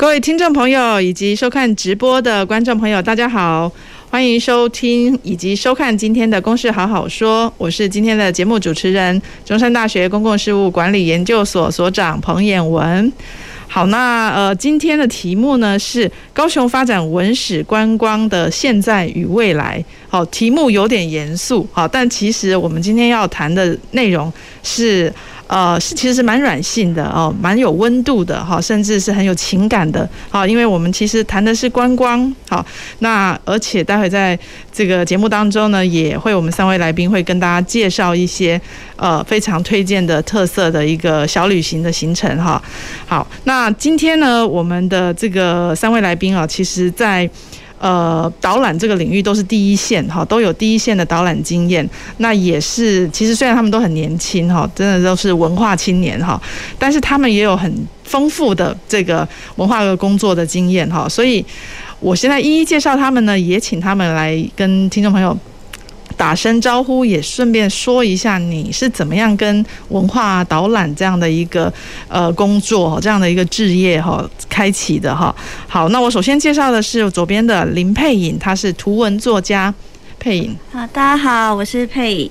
各位听众朋友以及收看直播的观众朋友，大家好，欢迎收听以及收看今天的《公事好好说》，我是今天的节目主持人，中山大学公共事务管理研究所所长彭衍文。好，那呃，今天的题目呢是高雄发展文史观光的现在与未来。好，题目有点严肃，好，但其实我们今天要谈的内容是。呃，是其实是蛮软性的哦，蛮有温度的哈，甚至是很有情感的。好，因为我们其实谈的是观光。好，那而且待会在这个节目当中呢，也会我们三位来宾会跟大家介绍一些呃非常推荐的特色的一个小旅行的行程哈。好，那今天呢，我们的这个三位来宾啊，其实在。呃，导览这个领域都是第一线哈，都有第一线的导览经验。那也是，其实虽然他们都很年轻哈，真的都是文化青年哈，但是他们也有很丰富的这个文化和工作的经验哈。所以，我现在一一介绍他们呢，也请他们来跟听众朋友。打声招呼，也顺便说一下你是怎么样跟文化导览这样的一个呃工作，这样的一个置业哈开启的哈。好，那我首先介绍的是左边的林佩颖，她是图文作家。佩颖，好，大家好，我是佩颖。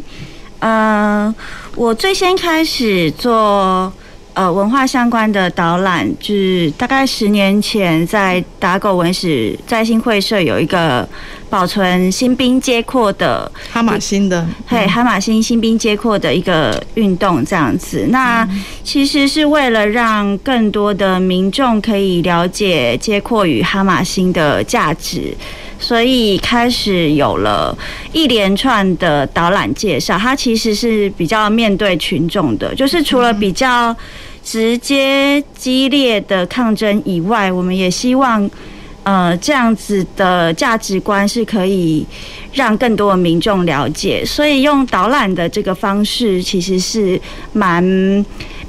嗯、我最先开始做。呃，文化相关的导览，就是大概十年前在打狗文史在新会社有一个保存新兵街廓的哈马星的，嘿，哈马星新兵街廓的一个运动这样子。那其实是为了让更多的民众可以了解街廓与哈马星的价值，所以开始有了一连串的导览介绍。它其实是比较面对群众的，就是除了比较。直接激烈的抗争以外，我们也希望，呃，这样子的价值观是可以让更多的民众了解，所以用导览的这个方式，其实是蛮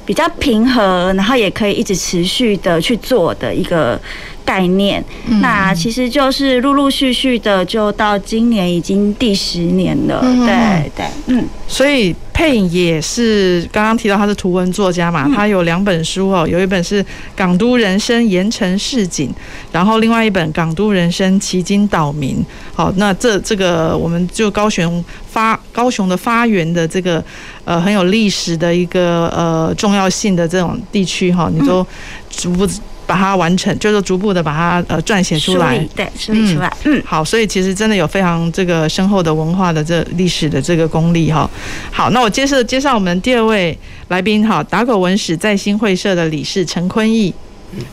比较平和，然后也可以一直持续的去做的一个概念。嗯、那其实就是陆陆续续的，就到今年已经第十年了。嗯、对对，嗯，所以。佩颖也是刚刚提到他是图文作家嘛，他有两本书哦，有一本是《港都人生盐城市景》，然后另外一本《港都人生奇经岛民》。好，那这这个我们就高雄发高雄的发源的这个呃很有历史的一个呃重要性的这种地区哈，你都逐步。把它完成，就是逐步的把它呃撰写出来，对，梳理出来。嗯，好，所以其实真的有非常这个深厚的文化的这历史的这个功力哈。好，那我接着介绍我们第二位来宾哈，打狗文史在新会社的理事陈坤毅。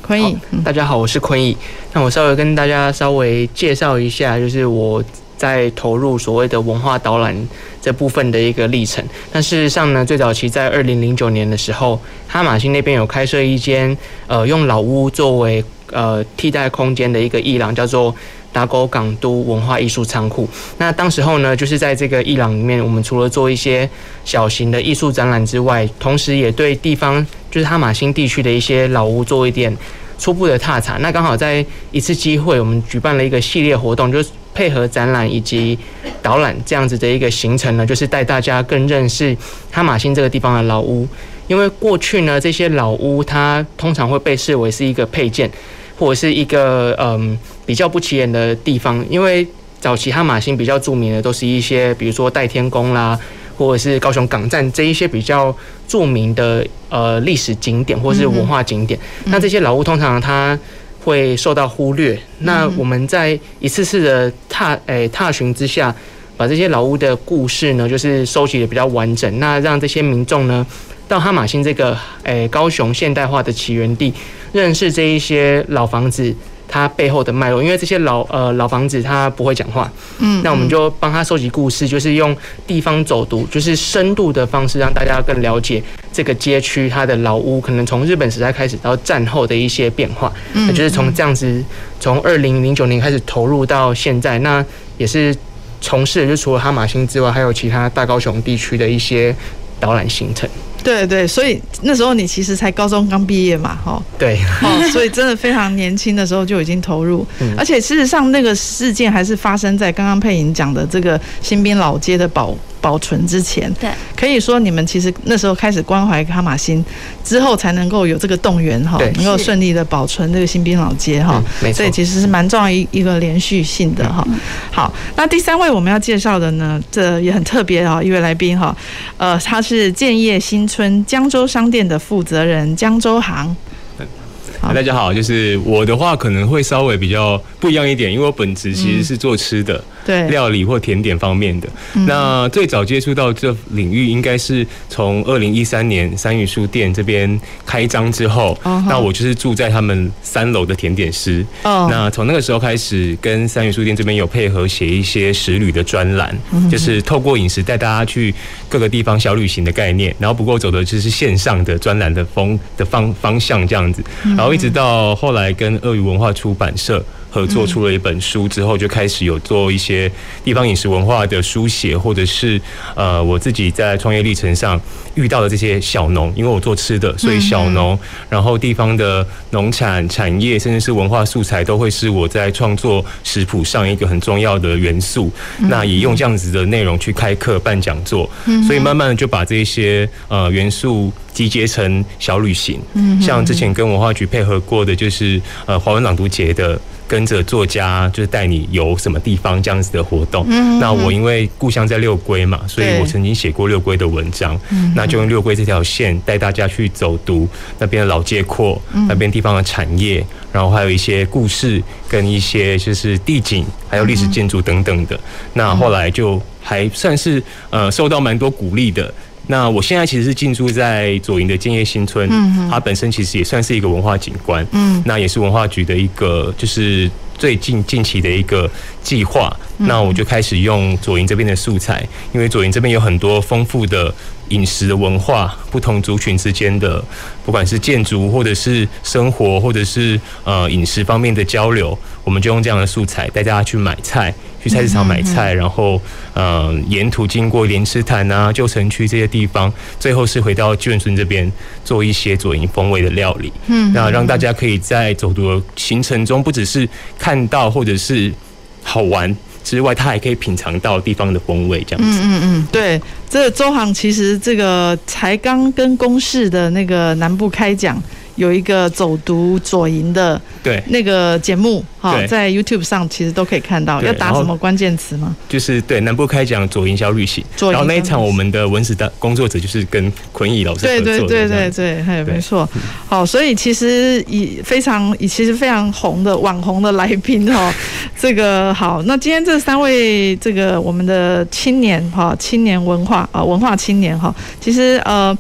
坤毅，大家好，我是坤毅。那我稍微跟大家稍微介绍一下，就是我。在投入所谓的文化导览这部分的一个历程，但事实上呢，最早期在二零零九年的时候，哈马星那边有开设一间呃用老屋作为呃替代空间的一个艺廊，叫做打狗港都文化艺术仓库。那当时候呢，就是在这个艺廊里面，我们除了做一些小型的艺术展览之外，同时也对地方就是哈马星地区的一些老屋做一点初步的踏查。那刚好在一次机会，我们举办了一个系列活动，就。配合展览以及导览这样子的一个行程呢，就是带大家更认识哈玛星这个地方的老屋。因为过去呢，这些老屋它通常会被视为是一个配件，或者是一个嗯比较不起眼的地方。因为早期哈玛星比较著名的都是一些，比如说代天宫啦，或者是高雄港站这一些比较著名的呃历史景点或是文化景点。那这些老屋通常它会受到忽略。那我们在一次次的踏诶、欸、踏寻之下，把这些老屋的故事呢，就是收集的比较完整。那让这些民众呢，到哈马星这个诶、欸、高雄现代化的起源地，认识这一些老房子它背后的脉络，因为这些老呃老房子它不会讲话，嗯，那我们就帮他收集故事，就是用地方走读，就是深度的方式，让大家更了解这个街区它的老屋，可能从日本时代开始到战后的一些变化，嗯，就是从这样子，从二零零九年开始投入到现在，那也是从事的就除了哈马星之外，还有其他大高雄地区的一些导览行程。对对，所以那时候你其实才高中刚毕业嘛，哈。对。哦，所以真的非常年轻的时候就已经投入，嗯、而且事实上那个事件还是发生在刚刚佩莹讲的这个新兵老街的保保存之前。对。可以说你们其实那时候开始关怀哈马星之后，才能够有这个动员哈，能够顺利的保存这个新兵老街哈。没错。所以其实是蛮重要一一个连续性的哈。好，那第三位我们要介绍的呢，这也很特别哈，一位来宾哈，呃，他是建业新村江州商店的负责人江州行。大家好，就是我的话可能会稍微比较不一样一点，因为我本职其实是做吃的，对料理或甜点方面的。那最早接触到这领域，应该是从二零一三年三余书店这边开张之后，那我就是住在他们三楼的甜点师。那从那个时候开始，跟三余书店这边有配合写一些食旅的专栏，就是透过饮食带大家去各个地方小旅行的概念，然后不过走的就是线上的专栏的风的方方向这样子，然后。一直到后来跟鳄鱼文化出版社合作出了一本书之后，就开始有做一些地方饮食文化的书写，或者是呃我自己在创业历程上遇到的这些小农，因为我做吃的，所以小农，然后地方的农产产业，甚至是文化素材，都会是我在创作食谱上一个很重要的元素。那也用这样子的内容去开课办讲座，所以慢慢的就把这些呃元素。集结成小旅行，像之前跟文化局配合过的，就是呃华文朗读节的，跟着作家就是带你游什么地方这样子的活动。那我因为故乡在六龟嘛，所以我曾经写过六龟的文章，那就用六龟这条线带大家去走读那边的老街廓，那边地方的产业，然后还有一些故事跟一些就是地景，还有历史建筑等等的。那后来就还算是呃受到蛮多鼓励的。那我现在其实是进驻在左营的建业新村，它本身其实也算是一个文化景观，嗯，那也是文化局的一个就是最近近期的一个计划。那我就开始用左营这边的素材，因为左营这边有很多丰富的饮食的文化，不同族群之间的，不管是建筑或者是生活，或者是呃饮食方面的交流，我们就用这样的素材带大家去买菜。去菜市场买菜，然后呃沿途经过莲池潭啊、旧城区这些地方，最后是回到眷村这边做一些左营风味的料理。嗯，那让大家可以在走读的行程中，不只是看看到或者是好玩之外，他还可以品尝到地方的风味，这样子。嗯嗯嗯，对，这个周航其实这个才刚跟公式的那个南部开讲。有一个走读左营的对那个节目哈，在 YouTube 上其实都可以看到。要打什么关键词吗？就是对南部开讲左营小旅行。然后那一场我们的文史的工作者就是跟坤毅老师。对对对对对，还有没错。好，所以其实以非常以其实非常红的网红的来宾哈，这个好。那今天这三位这个我们的青年哈，青年文化啊文化青年哈，其实呃。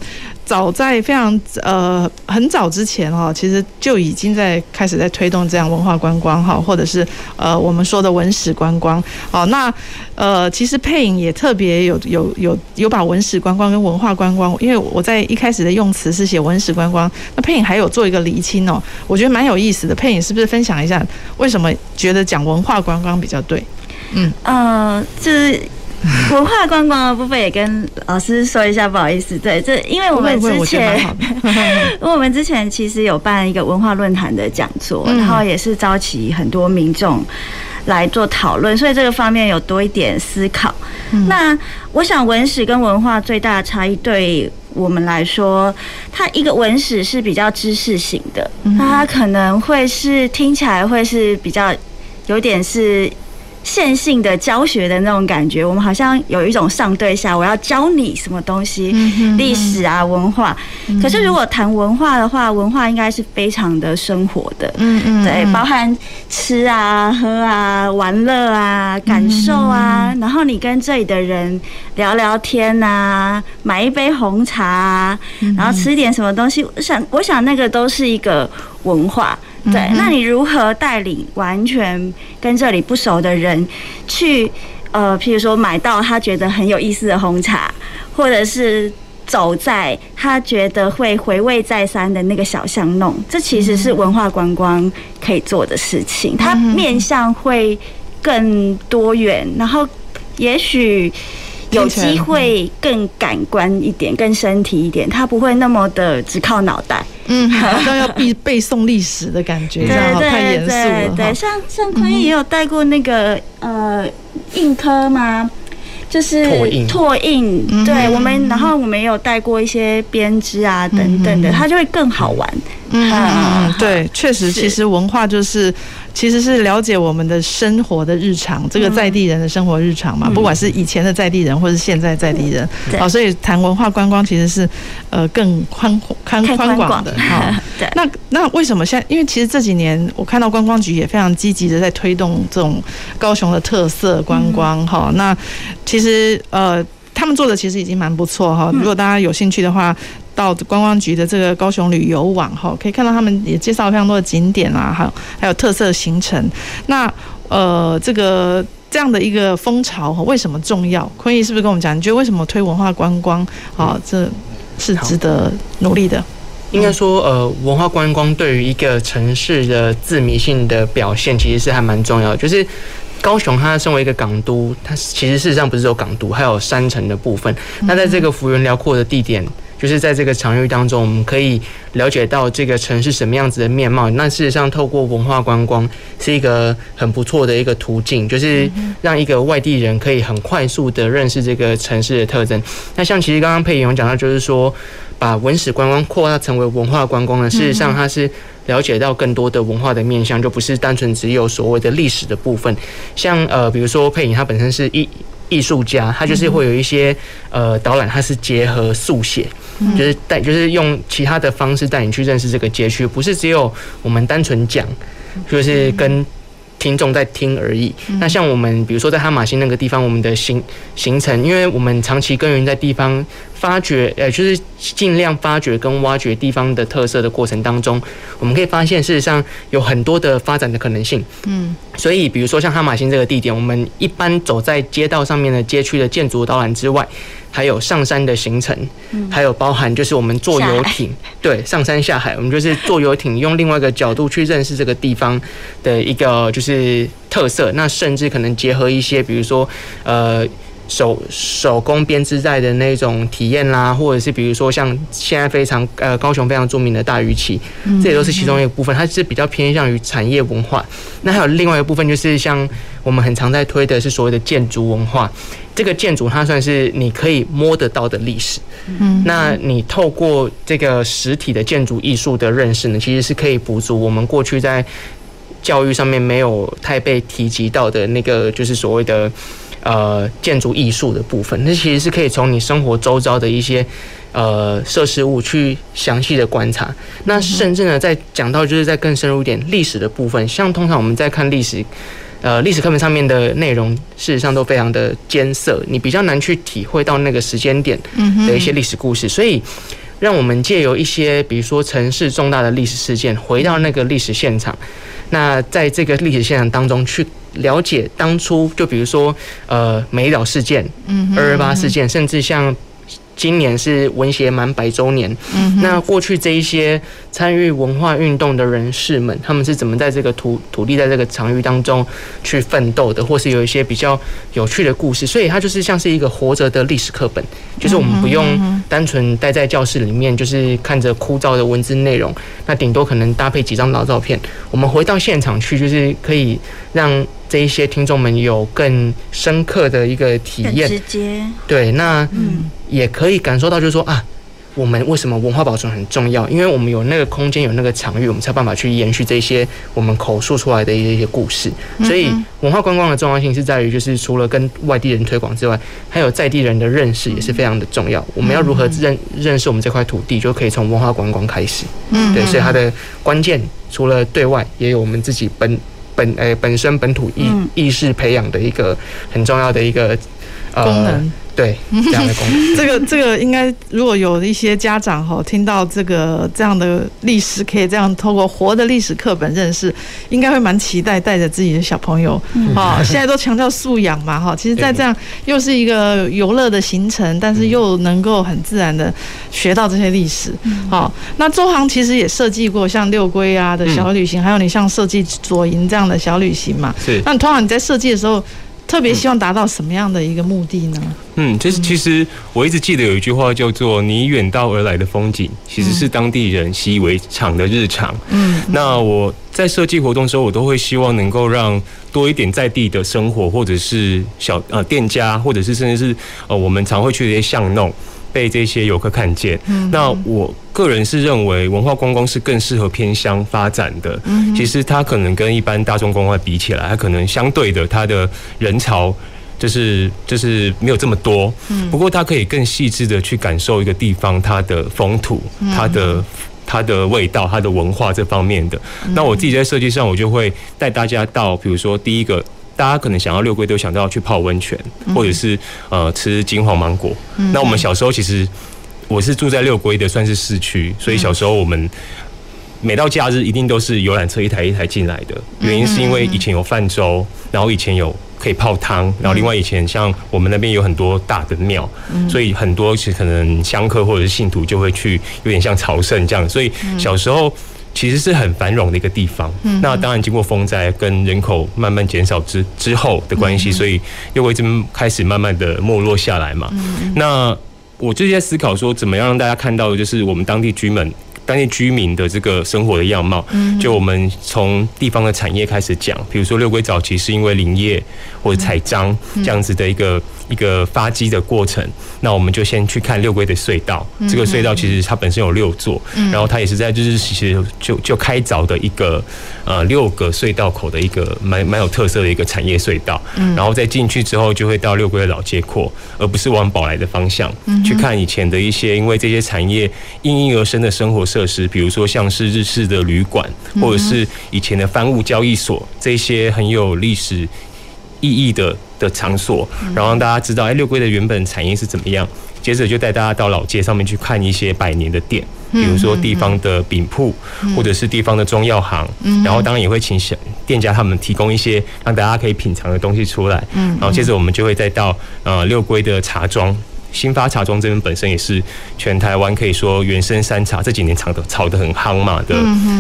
早在非常呃很早之前哈，其实就已经在开始在推动这样文化观光哈，或者是呃我们说的文史观光。好，那呃其实佩影也特别有有有有把文史观光跟文化观光，因为我在一开始的用词是写文史观光，那佩影还有做一个厘清哦，我觉得蛮有意思的。佩影是不是分享一下为什么觉得讲文化观光比较对？嗯，呃，就是。文化观光的部分也跟老师说一下，不好意思，对，这因为我们之前，因为我们之前其实有办一个文化论坛的讲座，然后也是召集很多民众来做讨论，所以这个方面有多一点思考。那我想文史跟文化最大的差异，对我们来说，它一个文史是比较知识型的，那它可能会是听起来会是比较有点是。线性的教学的那种感觉，我们好像有一种上对下，我要教你什么东西，历史啊文化。可是如果谈文化的话，文化应该是非常的生活的，嗯嗯，对，包含吃啊、喝啊、玩乐啊、感受啊，然后你跟这里的人聊聊天啊，买一杯红茶啊，然后吃点什么东西，我想，我想那个都是一个文化。对，那你如何带领完全跟这里不熟的人去，呃，譬如说买到他觉得很有意思的红茶，或者是走在他觉得会回味再三的那个小巷弄，这其实是文化观光可以做的事情。它面向会更多元，然后也许。有机会更感官一点，更身体一点，它不会那么的只靠脑袋，嗯，好像要背背诵历史的感觉，这样太严肃了。对，像像坤毅也有带过那个呃硬科吗？就是拓印，对我们，然后我们也有带过一些编织啊等等的，它就会更好玩。嗯嗯，对，确实，其实文化就是。其实是了解我们的生活的日常，这个在地人的生活日常嘛，不管是以前的在地人，或是现在在地人，好，所以谈文化观光其实是呃更宽宽宽广的哈。那那为什么现在？因为其实这几年我看到观光局也非常积极的在推动这种高雄的特色观光哈。那其实呃。他们做的其实已经蛮不错哈，如果大家有兴趣的话，到观光局的这个高雄旅游网哈，可以看到他们也介绍非常多的景点啊，还有还有特色行程。那呃，这个这样的一个风潮为什么重要？坤毅是不是跟我们讲？你觉得为什么推文化观光啊？这是值得努力的。应该说，呃，文化观光对于一个城市的自迷性的表现，其实是还蛮重要的，就是。高雄，它身为一个港都，它其实事实上不是有港都，还有山城的部分。那在这个幅员辽阔的地点，就是在这个场域当中，我们可以了解到这个城市什么样子的面貌。那事实上，透过文化观光是一个很不错的一个途径，就是让一个外地人可以很快速的认识这个城市的特征。那像其实刚刚佩颖有讲到，就是说把文史观光扩大成为文化观光呢，事实上它是。了解到更多的文化的面向，就不是单纯只有所谓的历史的部分。像呃，比如说佩颖，他本身是艺艺术家，他就是会有一些呃导览，他是结合速写，就是带就是用其他的方式带你去认识这个街区，不是只有我们单纯讲，就是跟。听众在听而已。那像我们，比如说在哈马星那个地方，我们的行行程，因为我们长期耕耘在地方，发掘，呃，就是尽量发掘跟挖掘地方的特色的过程当中，我们可以发现，事实上有很多的发展的可能性。嗯，所以比如说像哈马星这个地点，我们一般走在街道上面的街区的建筑导览之外。还有上山的行程，还有包含就是我们坐游艇，对，上山下海，我们就是坐游艇，用另外一个角度去认识这个地方的一个就是特色。那甚至可能结合一些，比如说呃手手工编织在的那种体验啦，或者是比如说像现在非常呃高雄非常著名的大鱼旗，这也都是其中一个部分。它是比较偏向于产业文化。那还有另外一个部分，就是像我们很常在推的是所谓的建筑文化。这个建筑它算是你可以摸得到的历史，嗯，那你透过这个实体的建筑艺术的认识呢，其实是可以补足我们过去在教育上面没有太被提及到的那个，就是所谓的呃建筑艺术的部分。那其实是可以从你生活周遭的一些呃设施物去详细的观察。那甚至呢，在讲到就是在更深入一点历史的部分，像通常我们在看历史。呃，历史课本上面的内容，事实上都非常的艰涩，你比较难去体会到那个时间点的一些历史故事。所以，让我们借由一些，比如说城市重大的历史事件，回到那个历史现场。那在这个历史现场当中，去了解当初，就比如说，呃，美丽岛事件，二二八事件，甚至像。今年是文协满百周年，嗯，那过去这一些参与文化运动的人士们，他们是怎么在这个土土地在这个场域当中去奋斗的，或是有一些比较有趣的故事，所以它就是像是一个活着的历史课本，就是我们不用单纯待在教室里面，就是看着枯燥的文字内容，那顶多可能搭配几张老照片，我们回到现场去，就是可以让。这一些听众们有更深刻的一个体验，直接对，那也可以感受到，就是说啊，我们为什么文化保存很重要？因为我们有那个空间，有那个场域，我们才有办法去延续这些我们口述出来的一些故事。所以，文化观光的重要性是在于，就是除了跟外地人推广之外，还有在地人的认识也是非常的重要。我们要如何认认识我们这块土地，就可以从文化观光开始。嗯，对，所以它的关键除了对外，也有我们自己本。本诶本身本土意意识培养的一个很重要的一个呃功能，对，这样的功能。这个这个应该，如果有一些家长哈听到这个这样的历史，可以这样透过活的历史课本认识，应该会蛮期待带着自己的小朋友。哈、嗯，现在都强调素养嘛，哈，其实在这样又是一个游乐的行程，但是又能够很自然的学到这些历史。好，那周航其实也设计过像六龟啊的小旅行，还有你像设计左营这样的小旅行嘛。是。那通常你在设计的时候，特别希望达到什么样的一个目的呢？嗯，就是其实我一直记得有一句话叫做“你远道而来的风景，其实是当地人习以为常的日常”。嗯，那我在设计活动的时候，我都会希望能够让多一点在地的生活，或者是小呃店家，或者是甚至是呃我们常会去的一些巷弄。被这些游客看见，嗯那我个人是认为文化观光是更适合偏乡发展的。其实它可能跟一般大众观光比起来，它可能相对的它的人潮就是就是没有这么多。不过它可以更细致的去感受一个地方它的风土、它的它的味道、它的文化这方面的。那我自己在设计上，我就会带大家到，比如说第一个。大家可能想要六龟，都想到去泡温泉，或者是呃吃金黄芒果。那我们小时候其实我是住在六龟的，算是市区，所以小时候我们每到假日一定都是游览车一台一台进来的。原因是因为以前有泛舟，然后以前有可以泡汤，然后另外以前像我们那边有很多大的庙，所以很多其实可能香客或者是信徒就会去，有点像朝圣这样。所以小时候。其实是很繁荣的一个地方。那当然，经过风灾跟人口慢慢减少之之后的关系，所以又会这么开始慢慢的没落下来嘛。那我就在思考说，怎么样让大家看到的就是我们当地居民。当地居民的这个生活的样貌，就我们从地方的产业开始讲，比如说六龟早期是因为林业或者采樟这样子的一个一个发机的过程，那我们就先去看六龟的隧道。这个隧道其实它本身有六座，然后它也是在日治时期就就开凿的一个呃六个隧道口的一个蛮蛮有特色的一个产业隧道。然后再进去之后，就会到六龟的老街廓，而不是往宝来的方向去看以前的一些因为这些产业应运而生的生活设施，比如说像是日式的旅馆，或者是以前的帆物交易所，这些很有历史意义的的场所，然后让大家知道，哎，六龟的原本产业是怎么样。接着就带大家到老街上面去看一些百年的店，比如说地方的饼铺，或者是地方的中药行，然后当然也会请小店家他们提供一些让大家可以品尝的东西出来。然后接着我们就会再到呃六龟的茶庄。新发茶庄这边本身也是全台湾可以说原生山茶这几年炒的炒的很夯嘛的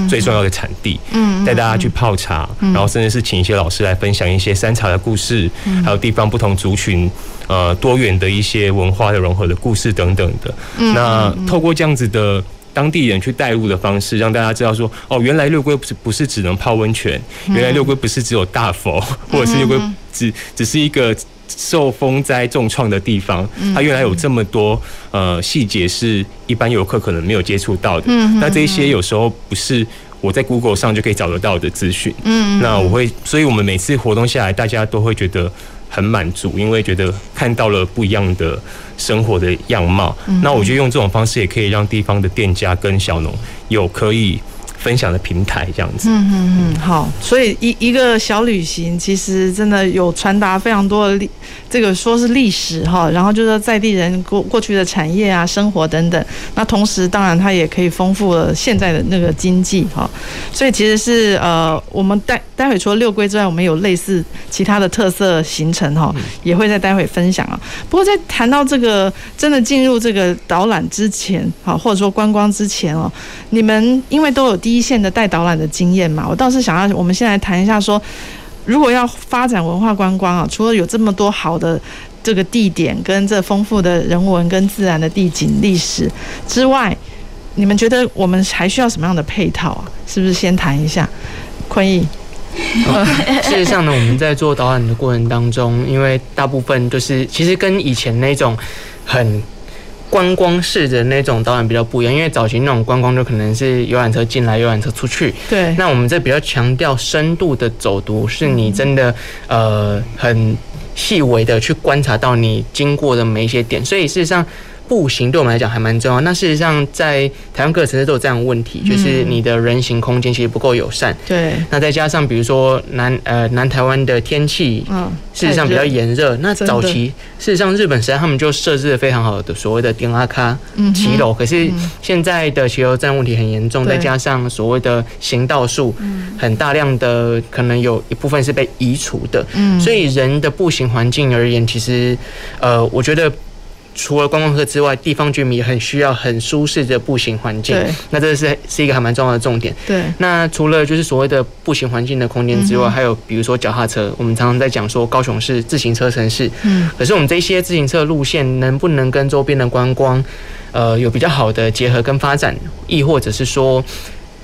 最重要的产地，带大家去泡茶，然后甚至是请一些老师来分享一些山茶的故事，还有地方不同族群呃多元的一些文化的融合的故事等等的。那透过这样子的当地人去带入的方式，让大家知道说哦，原来六龟不是不是只能泡温泉，原来六龟不是只有大佛，或者是六龟只只是一个。受风灾重创的地方，它原来有这么多呃细节是一般游客可能没有接触到的。那这些有时候不是我在 Google 上就可以找得到的资讯。嗯，那我会，所以我们每次活动下来，大家都会觉得很满足，因为觉得看到了不一样的生活的样貌。那我觉得用这种方式也可以让地方的店家跟小农有可以。分享的平台这样子，嗯嗯嗯，好，所以一一个小旅行其实真的有传达非常多的历，这个说是历史哈，然后就是在地人过过去的产业啊、生活等等，那同时当然它也可以丰富了现在的那个经济哈，所以其实是呃，我们待待会除了六龟之外，我们有类似其他的特色行程哈，也会在待会分享啊。不过在谈到这个真的进入这个导览之前，好，或者说观光之前哦，你们因为都有。第一线的带导览的经验嘛，我倒是想要，我们先来谈一下说，如果要发展文化观光啊，除了有这么多好的这个地点跟这丰富的人文跟自然的地景历史之外，你们觉得我们还需要什么样的配套啊？是不是先谈一下？坤毅，事实上呢，我们在做导览的过程当中，因为大部分就是其实跟以前那种很。观光式的那种导览比较不一样，因为早期那种观光就可能是游览车进来，游览车出去。对。那我们这比较强调深度的走读，是你真的呃很细微的去观察到你经过的每一些点。所以事实上，步行对我们来讲还蛮重要。那事实上，在台湾各个城市都有这样的问题，就是你的人行空间其实不够友善。对。那再加上比如说南呃南台湾的天气，嗯，事实上比较炎热。那早期事实上日本时代他们就设置了非常好的所谓的电阿卡骑楼，可是现在的骑楼站问题很严重，再加上所谓的行道树，很大量的可能有一部分是被移除的。嗯。所以人的步行环境而言，其实呃，我觉得。除了观光客之外，地方居民也很需要很舒适的步行环境。那这是是一个还蛮重要的重点。对，那除了就是所谓的步行环境的空间之外，还有比如说脚踏车。我们常常在讲说高雄是自行车城市。嗯。可是我们这些自行车路线能不能跟周边的观光，呃，有比较好的结合跟发展，亦或者是说，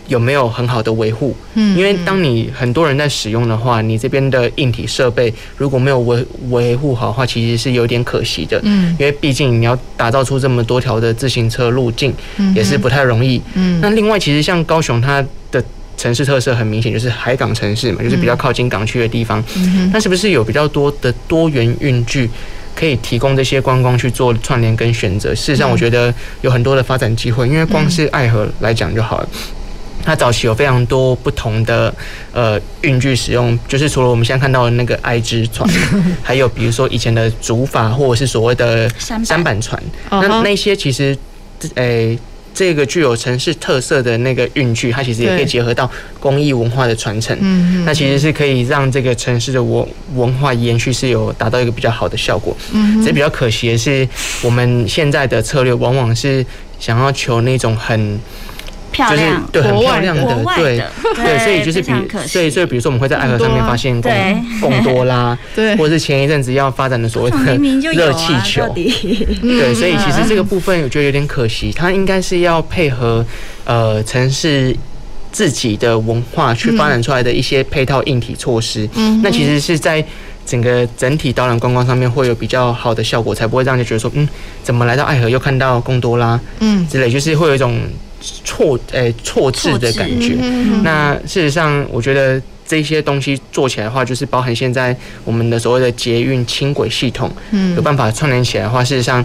有没有很好的维护？嗯，因为当你很多人在使用的话，你这边的硬体设备如果没有维维护好的话，其实是有点可惜的。嗯，因为毕竟你要打造出这么多条的自行车路径，也是不太容易。嗯，那另外其实像高雄，它的城市特色很明显，就是海港城市嘛，就是比较靠近港区的地方。嗯，那是不是有比较多的多元运具可以提供这些观光去做串联跟选择？事实上，我觉得有很多的发展机会，因为光是爱河来讲就好了。它早期有非常多不同的呃运具使用，就是除了我们现在看到的那个爱之船，还有比如说以前的竹筏或者是所谓的三板船，那那些其实诶、欸、这个具有城市特色的那个运具，它其实也可以结合到工艺文化的传承，嗯那其实是可以让这个城市的文文化延续是有达到一个比较好的效果。嗯，所以比较可惜的是，我们现在的策略往往是想要求那种很。漂亮，就是对，很漂亮的，对对，所以就是比，所以所以比如说我们会在爱河上面发现贡贡多拉，对，或者是前一阵子要发展的所谓的热气球，对，所以其实这个部分我觉得有点可惜，它应该是要配合呃城市自己的文化去发展出来的一些配套硬体措施，嗯，那其实是在整个整体导览观光上面会有比较好的效果，才不会让你觉得说，嗯，怎么来到爱河又看到贡多拉，嗯，之类，就是会有一种。错诶，错置的感觉。那事实上，我觉得这些东西做起来的话，就是包含现在我们的所谓的捷运轻轨系统，嗯有办法串联起来的话，事实上，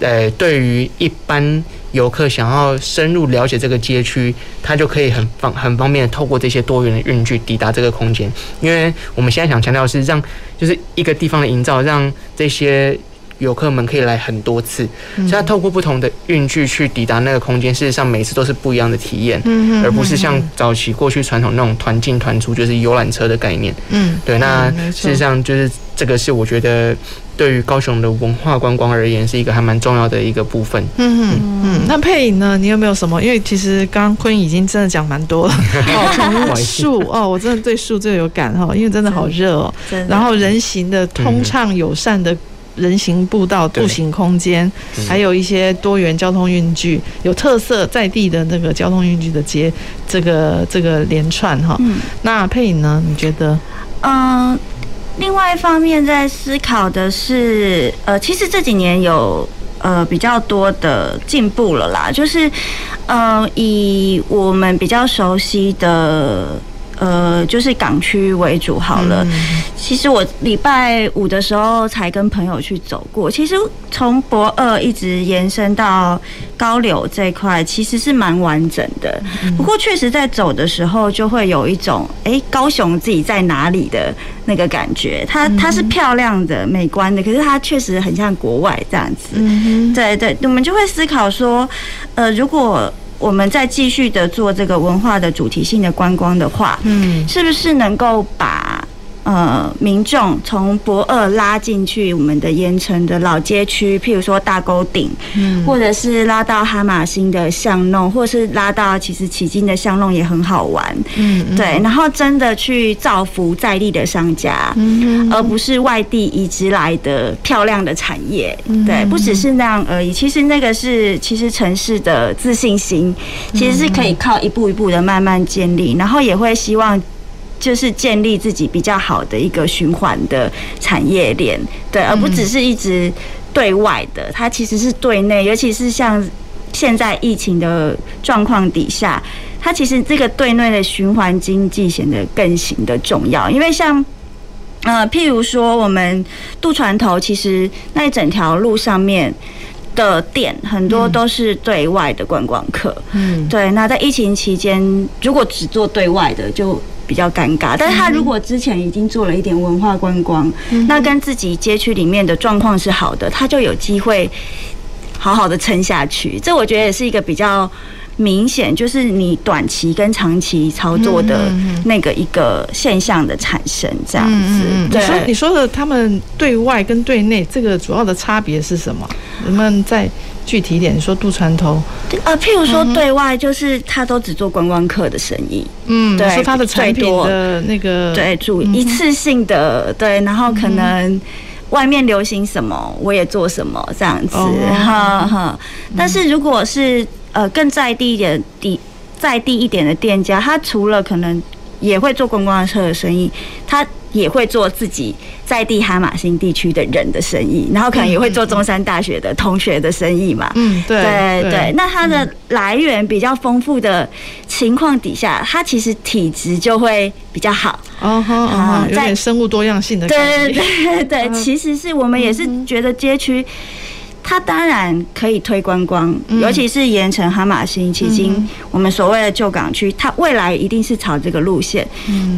呃，对于一般游客想要深入了解这个街区，他就可以很方很方便的透过这些多元的运具抵达这个空间。因为我们现在想强调的是让，就是一个地方的营造，让这些。游客们可以来很多次，所以他透过不同的运具去抵达那个空间，事实上每次都是不一样的体验，而不是像早期过去传统那种团进团出，就是游览车的概念。嗯，对。那事实上就是这个是我觉得对于高雄的文化观光而言是一个还蛮重要的一个部分。嗯嗯嗯。那佩颖呢？你有没有什么？因为其实刚刚坤已经真的讲蛮多了。从树哦，我真的对树最有感哈，因为真的好热哦。然后人行的通畅友善的。人行步道、步行空间，还有一些多元交通运具，有特色在地的那个交通运具的街，这个这个连串哈。嗯，那佩影呢？你觉得？嗯、呃，另外一方面在思考的是，呃，其实这几年有呃比较多的进步了啦，就是呃以我们比较熟悉的。呃，就是港区为主好了。其实我礼拜五的时候才跟朋友去走过。其实从博二一直延伸到高柳这一块，其实是蛮完整的。不过确实在走的时候，就会有一种哎，高雄自己在哪里的那个感觉。它它是漂亮的、美观的，可是它确实很像国外这样子。对对，我们就会思考说，呃，如果。我们再继续的做这个文化的主题性的观光的话，嗯，是不是能够把？呃，民众从博二拉进去我们的盐城的老街区，譬如说大沟顶，嗯，或者是拉到哈马星的巷弄，或者是拉到其实迄今的巷弄也很好玩，嗯，对，然后真的去造福在地的商家，嗯，而不是外地移植来的漂亮的产业，对，不只是那样而已。其实那个是，其实城市的自信心，其实是可以靠一步一步的慢慢建立，然后也会希望。就是建立自己比较好的一个循环的产业链，对，而不只是一直对外的，它其实是对内，尤其是像现在疫情的状况底下，它其实这个对内的循环经济显得更行的重要，因为像呃，譬如说我们渡船头，其实那一整条路上面。的店很多都是对外的观光客，嗯，对。那在疫情期间，如果只做对外的，就比较尴尬。但是他如果之前已经做了一点文化观光，嗯、那跟自己街区里面的状况是好的，他就有机会好好的撑下去。这我觉得也是一个比较。明显就是你短期跟长期操作的那个一个现象的产生，这样子。对，你说你说的他们对外跟对内这个主要的差别是什么？能不能再具体一点？你说渡船头，呃，譬如说对外就是他都只做观光客的生意，嗯，对，说他的产品的那个对，主一次性的对，然后可能外面流行什么我也做什么这样子，哈哈。但是如果是呃，更在地一点地在地一点的店家，他除了可能也会做观光车的生意，他也会做自己在地哈马星地区的人的生意，然后可能也会做中山大学的同学的生意嘛。嗯，对对对，那它的来源比较丰富的情况底下，它其实体质就会比较好。哦吼哦吼，有点生物多样性的。对对对，其实是我们也是觉得街区。它当然可以推观光，尤其是盐城哈马星，迄今我们所谓的旧港区，它未来一定是朝这个路线。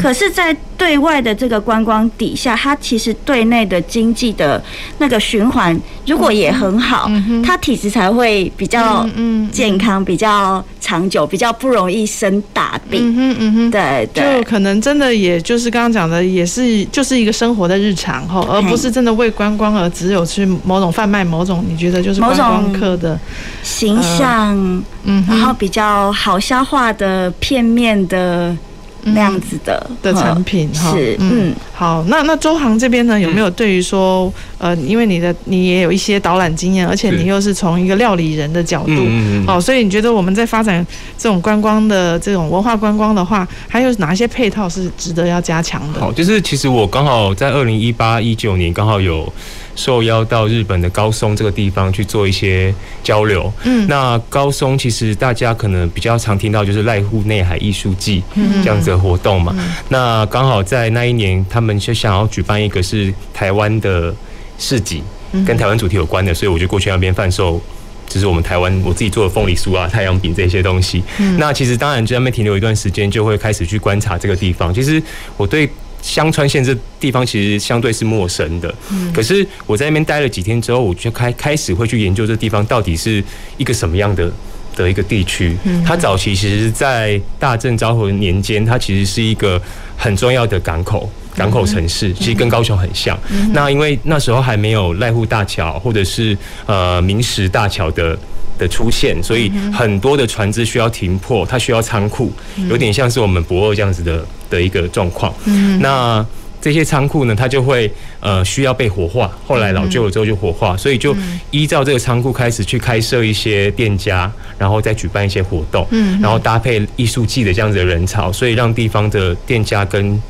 可是，在对外的这个观光底下，它其实对内的经济的那个循环，如果也很好，它体质才会比较健康，比较长久，比较不容易生大病。嗯哼嗯哼，对对，就可能真的也就是刚刚讲的，也是就是一个生活的日常哈，而不是真的为观光而只有去某种贩卖某种。觉得就是观光客的形象，嗯，然后比较好消化的片面的那样子的的产品哈，是嗯，好，那那周航这边呢，有没有对于说呃，因为你的你也有一些导览经验，而且你又是从一个料理人的角度，嗯哦，所以你觉得我们在发展这种观光的这种文化观光的话，还有哪些配套是值得要加强的？好，就是其实我刚好在二零一八一九年刚好有。受邀到日本的高松这个地方去做一些交流。嗯，那高松其实大家可能比较常听到就是濑户内海艺术季这样子的活动嘛。那刚好在那一年，他们就想要举办一个是台湾的市集，跟台湾主题有关的，所以我就过去那边贩售，就是我们台湾我自己做的凤梨酥啊、太阳饼这些东西。那其实当然在那边停留一段时间，就会开始去观察这个地方。其实我对。香川县这地方其实相对是陌生的，可是我在那边待了几天之后，我就开开始会去研究这地方到底是一个什么样的的一个地区。它早期其实，在大正昭和年间，它其实是一个很重要的港口港口城市，其实跟高雄很像。那因为那时候还没有濑户大桥或者是呃明石大桥的。的出现，所以很多的船只需要停泊，它需要仓库，有点像是我们博二这样子的的一个状况。那这些仓库呢，它就会呃需要被火化，后来老旧了之后就火化，所以就依照这个仓库开始去开设一些店家，然后再举办一些活动，然后搭配艺术季的这样子的人潮，所以让地方的店家跟。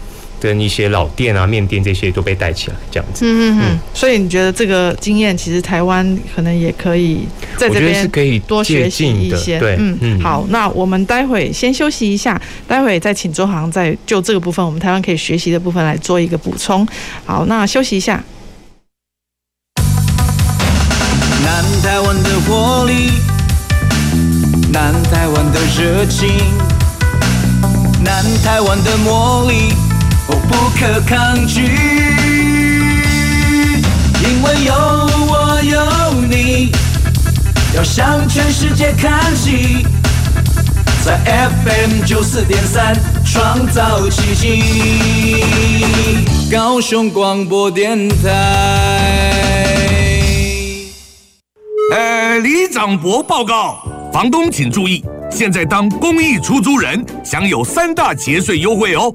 跟一些老店啊、面店这些都被带起来，这样子。嗯嗯嗯。所以你觉得这个经验，其实台湾可能也可以在这边是可以多学习一些。对，嗯嗯。好，那我们待会先休息一下，待会再请周航再就这个部分，我们台湾可以学习的部分来做一个补充。好，那休息一下。南台湾的活力，南台湾的热情，南台湾的魔力。不可抗拒，因为有我有你，要向全世界看齐，在 FM 九四点三创造奇迹。高雄广播电台。呃，李长博报告，房东请注意，现在当公益出租人享有三大节税优惠哦。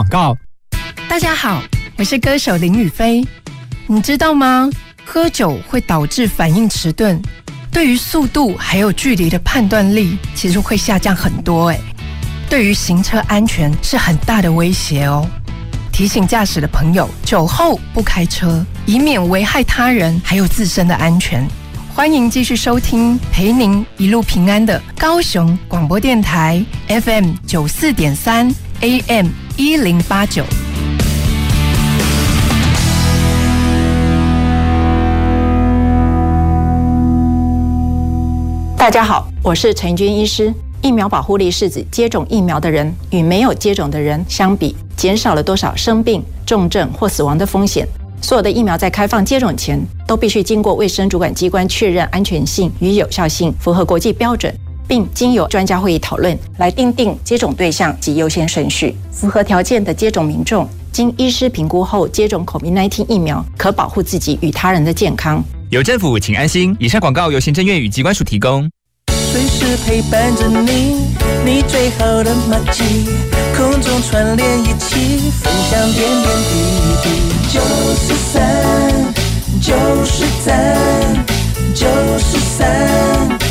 广告，大家好，我是歌手林雨霏。你知道吗？喝酒会导致反应迟钝，对于速度还有距离的判断力，其实会下降很多。哎，对于行车安全是很大的威胁哦。提醒驾驶的朋友，酒后不开车，以免危害他人还有自身的安全。欢迎继续收听，陪您一路平安的高雄广播电台 FM 九四点三 AM。一零八九，大家好，我是陈军医师。疫苗保护力是指接种疫苗的人与没有接种的人相比，减少了多少生病、重症或死亡的风险。所有的疫苗在开放接种前，都必须经过卫生主管机关确认安全性与有效性，符合国际标准。并经由专家会议讨论来订定接种对象及优先顺序。符合条件的接种民众，经医师评估后接种 COVID-19 疫苗，可保护自己与他人的健康。有政府，请安心。以上广告由行政院与机关署提供。随时陪伴着你，你最好的麻吉，空中串联一起，分享点点滴滴。九十三，九十三，九十三。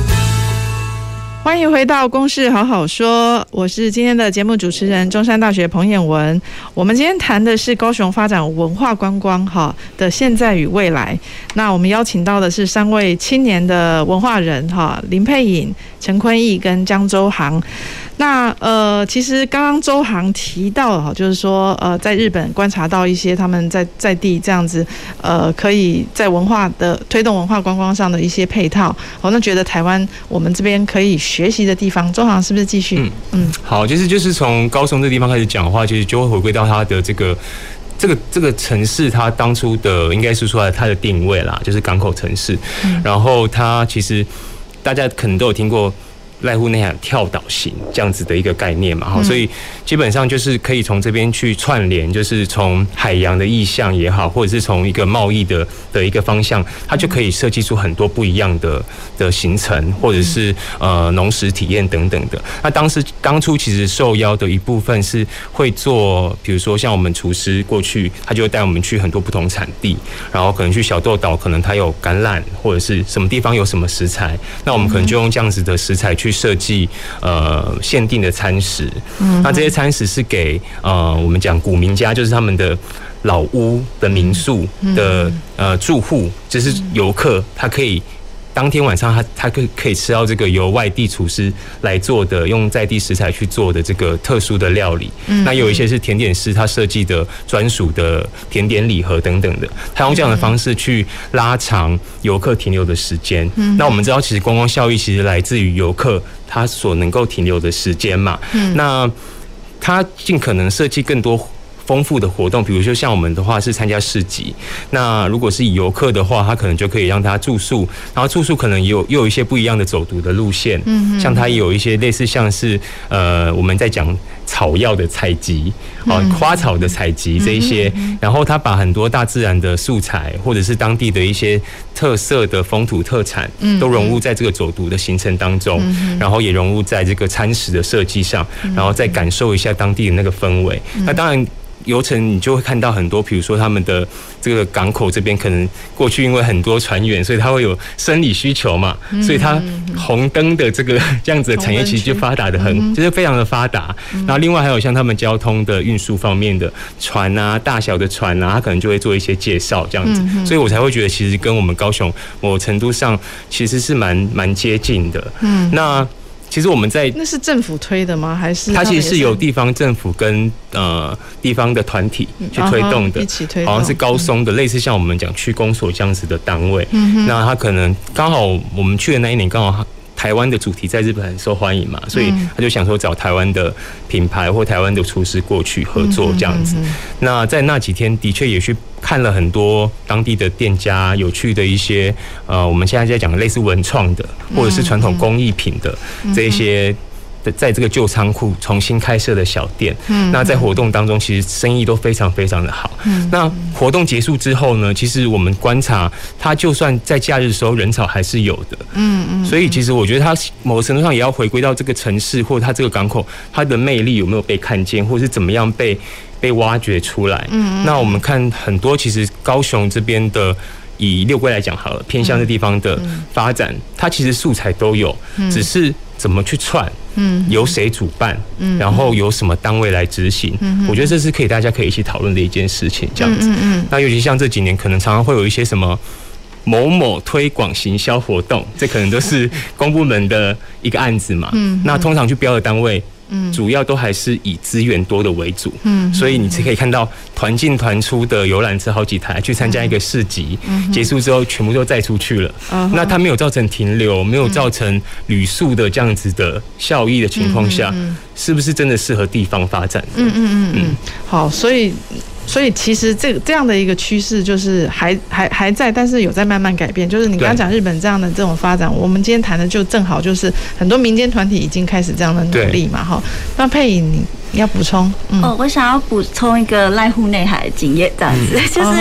欢迎回到《公事好好说》，我是今天的节目主持人中山大学彭彦文。我们今天谈的是高雄发展文化观光哈的现在与未来。那我们邀请到的是三位青年的文化人哈，林佩颖、陈坤毅跟江州航。那呃，其实刚刚周航提到哈，就是说呃，在日本观察到一些他们在在地这样子呃，可以在文化的推动文化观光上的一些配套。哦，那觉得台湾我们这边可以学习的地方，周航是不是继续？嗯嗯，好，就是就是从高雄这地方开始讲的话，其实就会回归到它的这个这个这个城市，它当初的应该是说它的定位啦，就是港口城市。嗯，然后它其实大家可能都有听过。濑户内海跳岛型这样子的一个概念嘛，哈，所以基本上就是可以从这边去串联，就是从海洋的意象也好，或者是从一个贸易的的一个方向，它就可以设计出很多不一样的的行程，或者是呃农食体验等等的。那当时当初其实受邀的一部分是会做，比如说像我们厨师过去，他就会带我们去很多不同产地，然后可能去小豆岛，可能它有橄榄或者是什么地方有什么食材，那我们可能就用这样子的食材去。设计呃限定的餐食，嗯，那这些餐食是给呃我们讲古民家，就是他们的老屋的民宿的呃住户，就是游客，他可以。当天晚上他，他他可可以吃到这个由外地厨师来做的，用在地食材去做的这个特殊的料理。嗯，那有一些是甜点师他设计的专属的甜点礼盒等等的，他用这样的方式去拉长游客停留的时间。嗯，那我们知道，其实观光效益其实来自于游客他所能够停留的时间嘛。嗯，那他尽可能设计更多。丰富的活动，比如说像我们的话是参加市集，那如果是以游客的话，他可能就可以让他住宿，然后住宿可能也有又有一些不一样的走读的路线，嗯，像他也有一些类似像是呃我们在讲草药的采集，哦花草的采集这一些，然后他把很多大自然的素材或者是当地的一些特色的风土特产，嗯，都融入在这个走读的行程当中，然后也融入在这个餐食的设计上，然后再感受一下当地的那个氛围，那当然。游程你就会看到很多，比如说他们的这个港口这边，可能过去因为很多船员，所以他会有生理需求嘛，所以它红灯的这个这样子的产业其实就发达的很，就是非常的发达。然后另外还有像他们交通的运输方面的船啊，大小的船啊，他可能就会做一些介绍这样子，所以我才会觉得其实跟我们高雄某程度上其实是蛮蛮接近的。嗯，那。其实我们在那是政府推的吗？还是它其实是由地方政府跟呃地方的团体去推动的，一起推动，好像是高松的，类似像我们讲区公所这样子的单位。嗯，那他可能刚好我们去的那一年刚好。台湾的主题在日本很受欢迎嘛，所以他就想说找台湾的品牌或台湾的厨师过去合作这样子。那在那几天的确也去看了很多当地的店家，有趣的一些呃，我们现在在讲的类似文创的或者是传统工艺品的这一些。在这个旧仓库重新开设的小店，嗯，那在活动当中，其实生意都非常非常的好。嗯，那活动结束之后呢，其实我们观察，它就算在假日的时候人潮还是有的。嗯嗯，所以其实我觉得它某个程度上也要回归到这个城市或者它这个港口，它的魅力有没有被看见，或者是怎么样被被挖掘出来。嗯，那我们看很多，其实高雄这边的。以六龟来讲好了，偏向的地方的发展，它其实素材都有，只是怎么去串，嗯由谁主办，嗯然后由什么单位来执行，嗯我觉得这是可以大家可以一起讨论的一件事情，这样子。嗯那尤其像这几年，可能常常会有一些什么某某推广行销活动，这可能都是公部门的一个案子嘛。嗯那通常去标的单位。主要都还是以资源多的为主，嗯，所以你是可以看到团进团出的游览车好几台去参加一个市集，结束之后全部都载出去了，那它没有造成停留，没有造成旅宿的这样子的效益的情况下，是不是真的适合地方发展？嗯嗯嗯。嗯，好，所以。所以其实这这样的一个趋势就是还还还在，但是有在慢慢改变。就是你刚刚讲日本这样的这种发展，我们今天谈的就正好就是很多民间团体已经开始这样的努力嘛，哈。那佩影你要补充？嗯、哦，我想要补充一个濑户内海的经验，这样子，嗯、就是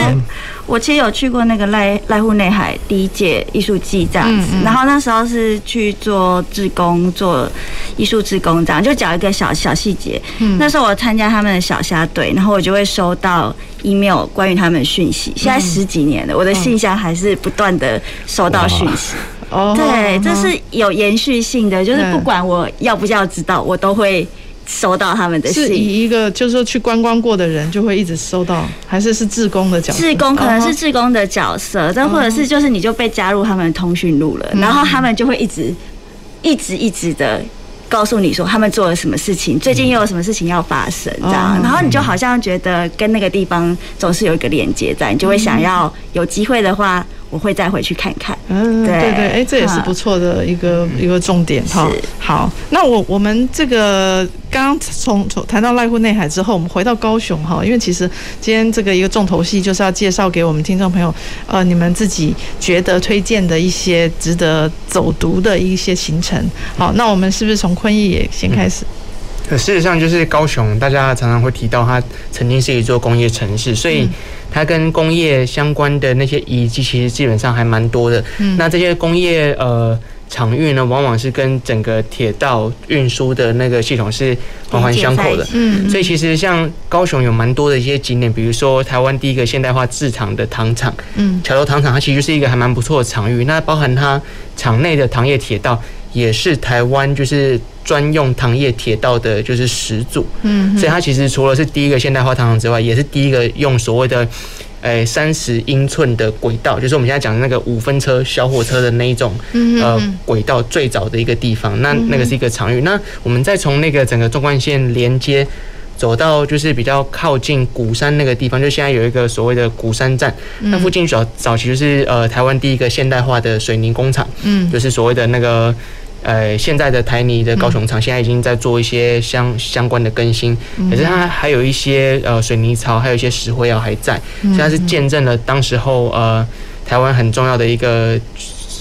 我其实有去过那个濑濑户内海第一届艺术季这样子，嗯嗯、然后那时候是去做志工，做艺术志工这样，就讲一个小小细节。嗯、那时候我参加他们的小虾队，然后我就会收到 email 关于他们的讯息。现在十几年了，我的信箱还是不断的收到讯息。哦，对，这是有延续性的，就是不管我要不要知道，我都会。收到他们的信，是以一个就是说去观光过的人就会一直收到，还是是志工的角色？志工可能是志工的角色，但或者是就是你就被加入他们的通讯录了，然后他们就会一直一直一直的告诉你说他们做了什么事情，最近又有什么事情要发生这样，然后你就好像觉得跟那个地方总是有一个连接在，你就会想要有机会的话。我会再回去看看。嗯，对对，哎，这也是不错的一个一个重点哈。好，那我我们这个刚刚从从谈到濑户内海之后，我们回到高雄哈，因为其实今天这个一个重头戏就是要介绍给我们听众朋友，呃，你们自己觉得推荐的一些值得走读的一些行程。好，那我们是不是从坤义也先开始？可事实上，就是高雄，大家常常会提到它曾经是一座工业城市，所以它跟工业相关的那些遗迹，其实基本上还蛮多的。嗯，那这些工业呃场域呢，往往是跟整个铁道运输的那个系统是环环相扣的。嗯，所以其实像高雄有蛮多的一些景点，比如说台湾第一个现代化制糖的糖厂，嗯，桥头糖厂，它其实是一个还蛮不错的场域。那包含它厂内的糖业铁道。也是台湾就是专用糖业铁道的，就是始祖。嗯，所以它其实除了是第一个现代化糖厂之外，也是第一个用所谓的，诶三十英寸的轨道，就是我们现在讲的那个五分车小火车的那一种，呃，轨道最早的一个地方。那那个是一个场域。那我们再从那个整个纵贯线连接。走到就是比较靠近鼓山那个地方，就现在有一个所谓的鼓山站，那附近早早期就是呃台湾第一个现代化的水泥工厂，嗯，就是所谓的那个呃现在的台泥的高雄厂，现在已经在做一些相相关的更新，可是它还有一些呃水泥槽，还有一些石灰窑还在，现在是见证了当时候呃台湾很重要的一个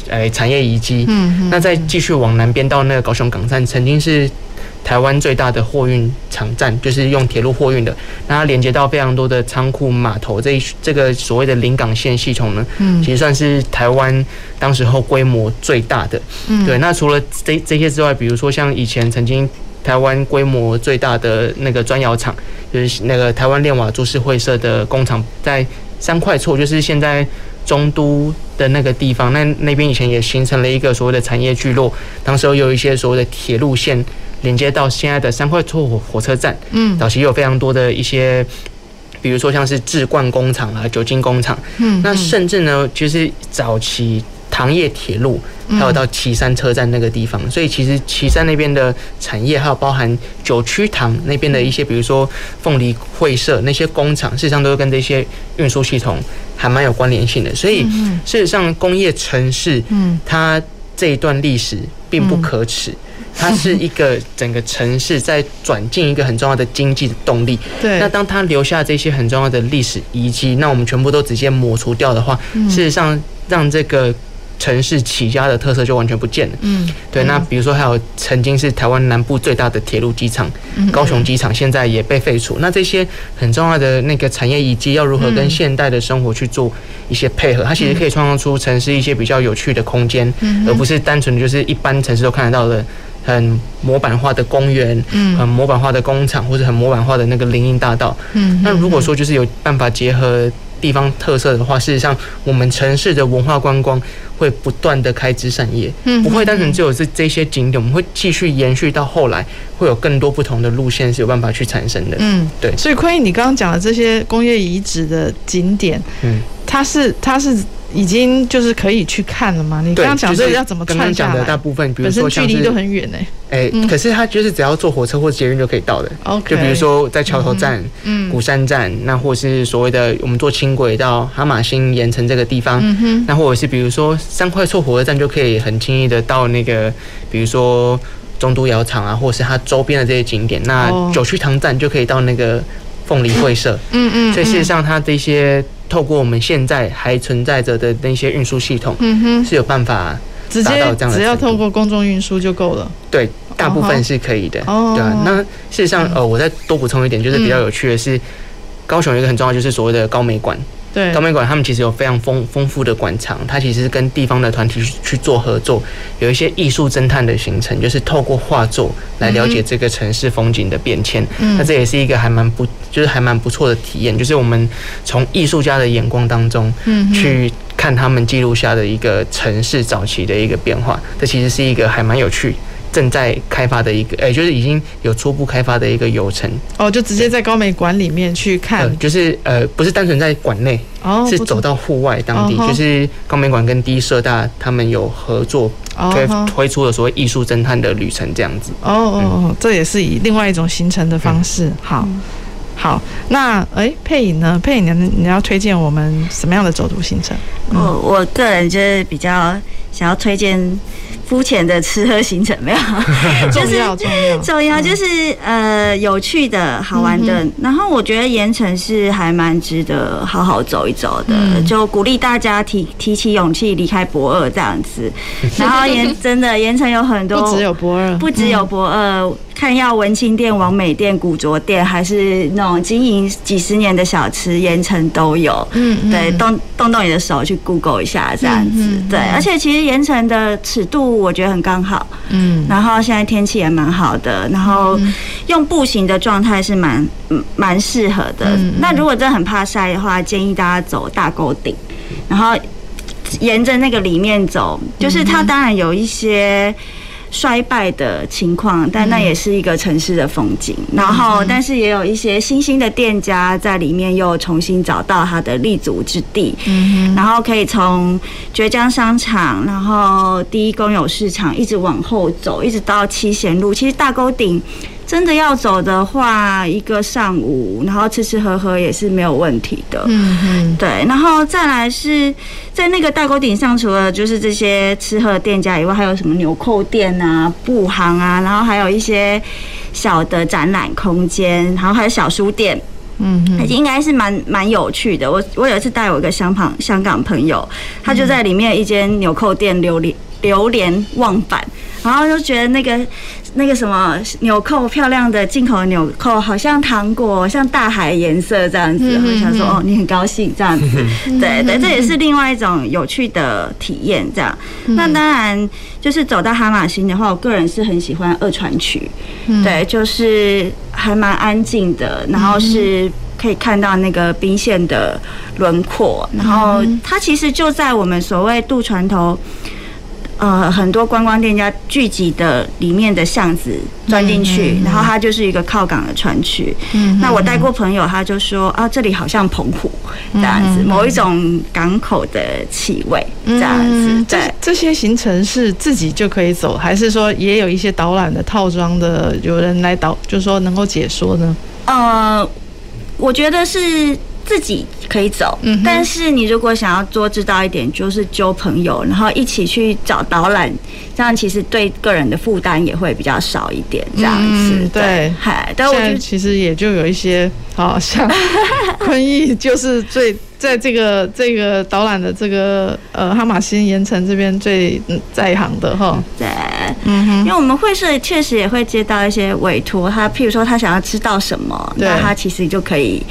呃产业遗迹，嗯，那再继续往南边到那个高雄港站，曾经是。台湾最大的货运场站，就是用铁路货运的，那它连接到非常多的仓库、码头，这一这个所谓的临港线系统呢，嗯，其实算是台湾当时候规模最大的。嗯，对。那除了这这些之外，比如说像以前曾经台湾规模最大的那个砖窑厂，就是那个台湾炼瓦株式会社的工厂，在三块厝，就是现在中都的那个地方，那那边以前也形成了一个所谓的产业聚落，当时候有一些所谓的铁路线。连接到现在的三块厝火火车站，嗯，早期有非常多的一些，比如说像是制罐工厂啊、酒精工厂，嗯，那甚至呢，就是早期糖业铁路，还有到旗山车站那个地方，所以其实旗山那边的产业，还有包含九曲堂那边的一些，比如说凤梨会社那些工厂，事实上都跟这些运输系统还蛮有关联性的。所以事实上，工业城市，它这一段历史并不可耻。它是一个整个城市在转进一个很重要的经济的动力。对。那当它留下这些很重要的历史遗迹，那我们全部都直接抹除掉的话，事实上让这个城市起家的特色就完全不见了。嗯。对。那比如说还有曾经是台湾南部最大的铁路机场高雄机场，现在也被废除。那这些很重要的那个产业遗迹要如何跟现代的生活去做一些配合？它其实可以创造出城市一些比较有趣的空间，而不是单纯的就是一般城市都看得到的。很模板化的公园，嗯，很模板化的工厂，或者很模板化的那个林荫大道，嗯，那如果说就是有办法结合地方特色的话，事实上我们城市的文化观光会不断的开枝散叶，嗯，不会单纯只有这这些景点，我们会继续延续到后来，会有更多不同的路线是有办法去产生的，嗯，对。所以坤毅，你刚刚讲的这些工业遗址的景点，嗯，它是它是。已经就是可以去看了吗？你刚刚讲这个要怎么串下来？刚刚讲的大部分，比如说距离都很远呢。哎，可是它就是只要坐火车或者捷运就可以到的。OK，就比如说在桥头站、嗯，鼓山站，那或是所谓的我们坐轻轨到哈马星盐城这个地方，嗯，那或者是比如说三块厝火车站就可以很轻易的到那个，比如说中都窑厂啊，或者是它周边的这些景点。那九曲堂站就可以到那个凤梨会社，嗯嗯，所以事实上它这些。透过我们现在还存在着的那些运输系统，嗯哼，是有办法直接只要透过公众运输就够了。对，大部分是可以的。哦，对啊。那事实上，呃，我再多补充一点，就是比较有趣的是，高雄有一个很重要，就是所谓的高美馆。对，高美馆他们其实有非常丰丰富的馆藏，它其实是跟地方的团体去做合作，有一些艺术侦探的行程，就是透过画作来了解这个城市风景的变迁。嗯，那这也是一个还蛮不，就是还蛮不错的体验，就是我们从艺术家的眼光当中，嗯，去看他们记录下的一个城市早期的一个变化，这其实是一个还蛮有趣。正在开发的一个，哎，就是已经有初步开发的一个游程哦，就直接在高美馆里面去看，就是呃，不是单纯在馆内哦，是走到户外当地，就是高美馆跟第一社大他们有合作推推出了所谓艺术侦探的旅程这样子。哦哦哦，这也是以另外一种行程的方式，好，好，那哎，佩影呢？佩影，你你要推荐我们什么样的走读行程？我我个人就是比较想要推荐。肤浅的吃喝行程没有，就是重要就是呃有趣的好玩的，然后我觉得盐城是还蛮值得好好走一走的，就鼓励大家提提起勇气离开博二这样子，然后盐真的盐城有很多，不只有博二，不只有博二。看要文青店、王美店、古着店，还是那种经营几十年的小吃，盐城都有。嗯，对，动动动你的手去 Google 一下，这样子。对，而且其实盐城的尺度我觉得很刚好。嗯，然后现在天气也蛮好的，然后用步行的状态是蛮蛮适合的。那如果真的很怕晒的话，建议大家走大沟顶，然后沿着那个里面走，就是它当然有一些。衰败的情况，但那也是一个城市的风景。嗯、然后，但是也有一些新兴的店家在里面又重新找到它的立足之地。嗯，然后可以从绝江商场，然后第一公有市场一直往后走，一直到七贤路。其实大沟顶。真的要走的话，一个上午，然后吃吃喝喝也是没有问题的。嗯嗯，对，然后再来是在那个大沟顶上，除了就是这些吃喝的店家以外，还有什么纽扣店啊、布行啊，然后还有一些小的展览空间，然后还有小书店。嗯嗯，应该是蛮蛮有趣的。我我有一次带我一个香港香港朋友，他就在里面一间纽扣店流连流连忘返，然后就觉得那个。那个什么纽扣，漂亮的进口的纽扣，好像糖果，像大海颜色这样子。我想说，哦，你很高兴这样子，对对，这也是另外一种有趣的体验。这样，那当然就是走到哈马星的话，我个人是很喜欢二船区，对，就是还蛮安静的，然后是可以看到那个冰线的轮廓，然后它其实就在我们所谓渡船头。呃，很多观光店家聚集的里面的巷子钻进去，然后它就是一个靠港的船区。嗯，嗯，那我带过朋友，他就说啊，这里好像澎湖这样子，某一种港口的气味这样子。嗯嗯，对，这些行程是自己就可以走，还是说也有一些导览的套装的，有人来导，就是说能够解说呢？呃，我觉得是。自己可以走，嗯，但是你如果想要多知道一点，就是揪朋友，然后一起去找导览，这样其实对个人的负担也会比较少一点，这样子。嗯、对，嗨，但我其实也就有一些，好像 坤毅就是最在这个这个导览的这个呃哈马星盐城这边最在行的哈。对，嗯哼，因为我们会社确实也会接到一些委托，他譬如说他想要知道什么，那他其实就可以。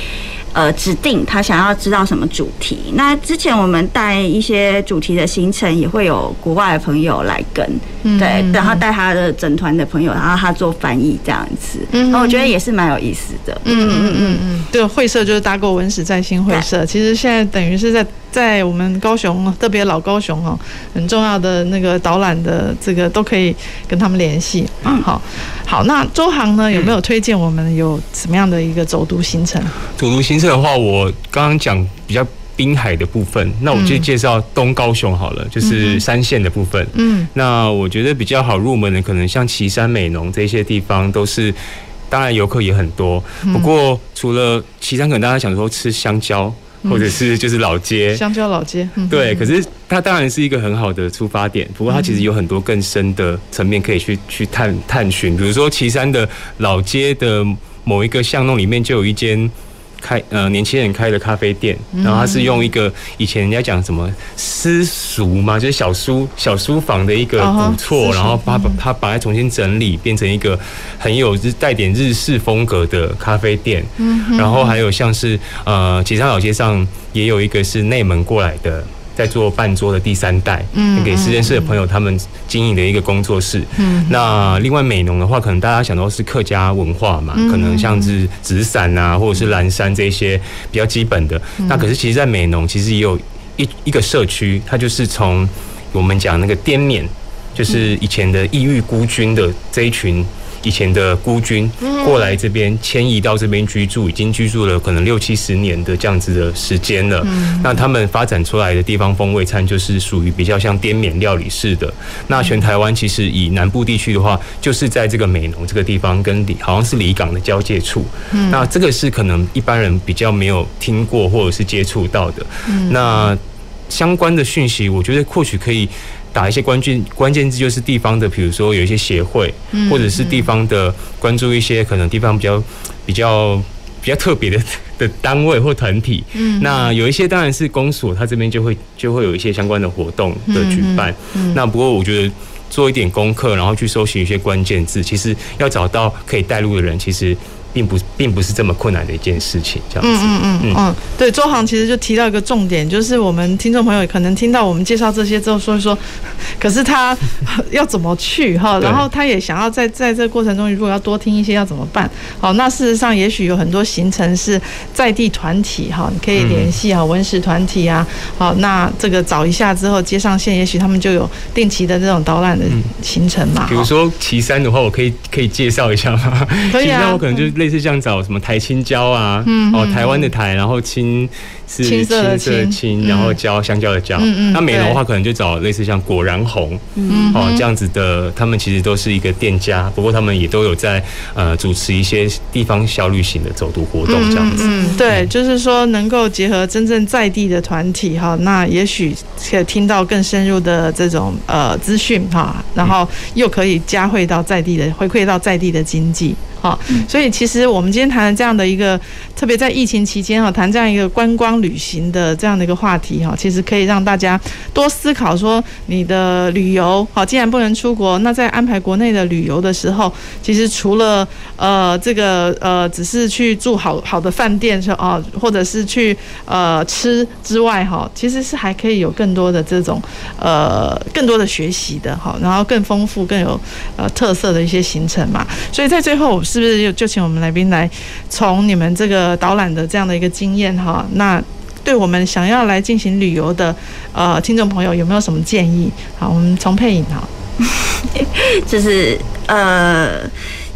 呃，指定他想要知道什么主题。那之前我们带一些主题的行程，也会有国外的朋友来跟，嗯、对，然后带他的整团的朋友，然后他做翻译这样子。嗯，我觉得也是蛮有意思的。嗯嗯嗯嗯，对，会社就是搭过文史在新会社，其实现在等于是在。在我们高雄，特别老高雄哦，很重要的那个导览的这个都可以跟他们联系。嗯，好，好，那周航呢，有没有推荐我们有什么样的一个走读行程？走读行程的话，我刚刚讲比较滨海的部分，那我就介绍东高雄好了，就是三线的部分。嗯，那我觉得比较好入门的，可能像旗山美浓这些地方，都是当然游客也很多。不过除了旗山，可能大家想说吃香蕉。或者是就是老街，香蕉老街，对。可是它当然是一个很好的出发点，不过它其实有很多更深的层面可以去去探探寻。比如说岐山的老街的某一个巷弄里面就有一间。开呃，年轻人开的咖啡店，然后他是用一个以前人家讲什么私塾嘛，就是小书小书房的一个古厝，然后把把它把它重新整理，变成一个很有日带点日式风格的咖啡店。然后还有像是呃，其他老街上也有一个是内门过来的。在做半桌的第三代，嗯，给实验室的朋友他们经营的一个工作室。嗯，那另外美浓的话，可能大家想到是客家文化嘛，可能像是纸伞啊，或者是蓝山这些比较基本的。那可是其实，在美浓其实也有一一个社区，它就是从我们讲那个滇缅，就是以前的异域孤军的这一群。以前的孤军过来这边迁移到这边居住，已经居住了可能六七十年的这样子的时间了。那他们发展出来的地方风味餐就是属于比较像滇缅料理式的。那全台湾其实以南部地区的话，就是在这个美浓这个地方跟里好像是离港的交界处。那这个是可能一般人比较没有听过或者是接触到的。那相关的讯息，我觉得或许可以。打一些关键关键字，就是地方的，比如说有一些协会，或者是地方的关注一些可能地方比较比较比较特别的 的单位或团体。嗯，那有一些当然是公所，他这边就会就会有一些相关的活动的举办。那不过我觉得做一点功课，然后去搜寻一些关键字，其实要找到可以带路的人，其实。并不并不是这么困难的一件事情，这样子。嗯嗯嗯嗯，对，周航其实就提到一个重点，就是我们听众朋友可能听到我们介绍这些之后，说一说，可是他 要怎么去哈？然后他也想要在在这个过程中，如果要多听一些，要怎么办？好，那事实上也许有很多行程是在地团体哈，你可以联系啊，文史团体啊，好，那这个找一下之后接上线，也许他们就有定期的这种导览的行程嘛。比如说岐山的话，我可以可以介绍一下吗？可以啊，我可能就。类似像找什么台青椒啊，嗯、哦，台湾的台，然后青是青色的青，然后椒香蕉的蕉。嗯嗯。那美容的话，可能就找类似像果然红，嗯哦这样子的，他们其实都是一个店家，不过他们也都有在呃主持一些地方小旅行的走读活动这样子。嗯，嗯对，就是说能够结合真正在地的团体哈，那也许可以听到更深入的这种呃资讯哈，然后又可以加惠到在地的回馈到在地的经济。好，所以其实我们今天谈的这样的一个，特别在疫情期间哈，谈这样一个观光旅行的这样的一个话题哈，其实可以让大家多思考说，你的旅游好，既然不能出国，那在安排国内的旅游的时候，其实除了呃这个呃只是去住好好的饭店说啊，或者是去呃吃之外哈，其实是还可以有更多的这种呃更多的学习的哈，然后更丰富更有呃特色的一些行程嘛，所以在最后。是不是就就请我们来宾来从你们这个导览的这样的一个经验哈？那对我们想要来进行旅游的呃听众朋友有没有什么建议？好，我们从配影哈，就是呃。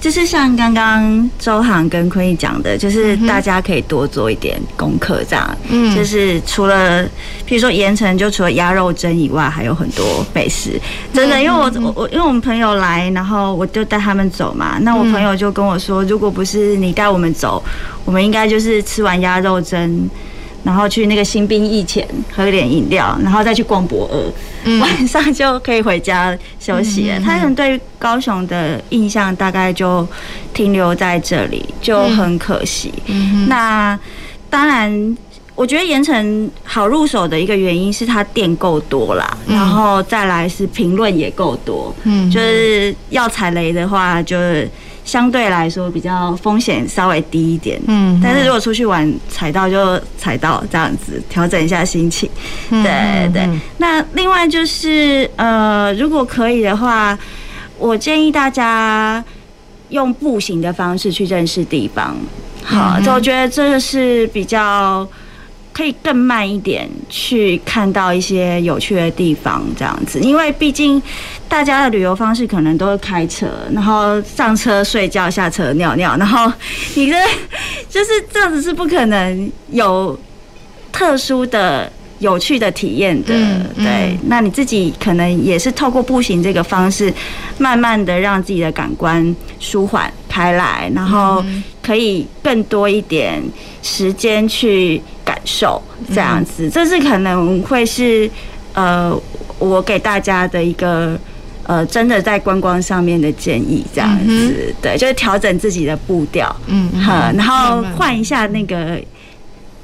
就是像刚刚周航跟坤毅讲的，就是大家可以多做一点功课，这样。嗯，就是除了，譬如说盐城，就除了鸭肉蒸以外，还有很多美食。真的，因为我我我，因为我们朋友来，然后我就带他们走嘛。那我朋友就跟我说，如果不是你带我们走，我们应该就是吃完鸭肉蒸。然后去那个新兵役前喝点饮料，然后再去逛博尔，嗯、晚上就可以回家休息了。嗯、他可能对高雄的印象大概就停留在这里，就很可惜。嗯、那当然，我觉得盐城好入手的一个原因是它店够多啦，嗯、然后再来是评论也够多。嗯，就是要踩雷的话，就是。相对来说比较风险稍微低一点，嗯，但是如果出去玩踩到就踩到这样子，调整一下心情，对对。那另外就是呃，如果可以的话，我建议大家用步行的方式去认识地方，好，就我觉得这个是比较。可以更慢一点去看到一些有趣的地方，这样子，因为毕竟大家的旅游方式可能都是开车，然后上车睡觉，下车尿尿，然后你的就是这样子是不可能有特殊的有趣的体验的，对。那你自己可能也是透过步行这个方式，慢慢的让自己的感官舒缓开来，然后可以更多一点时间去。感受这样子，这是可能会是呃，我给大家的一个呃，真的在观光上面的建议，这样子，对，就是调整自己的步调，嗯，好，然后换一下那个